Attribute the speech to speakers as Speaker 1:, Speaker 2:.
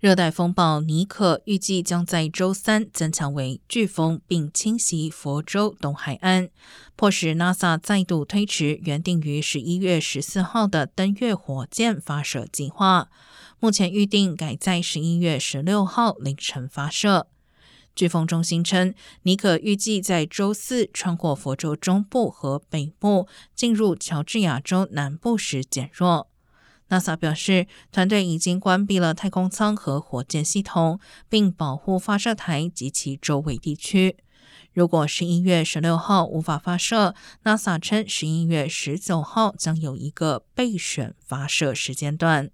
Speaker 1: 热带风暴尼可预计将在周三增强为飓风，并侵袭佛州东海岸，迫使 NASA 再度推迟原定于十一月十四号的登月火箭发射计划。目前预定改在十一月十六号凌晨发射。飓风中心称，尼可预计在周四穿过佛州中部和北部，进入乔治亚州南部时减弱。NASA 表示，团队已经关闭了太空舱和火箭系统，并保护发射台及其周围地区。如果十一月十六号无法发射，NASA 称十一月十九号将有一个备选发射时间段。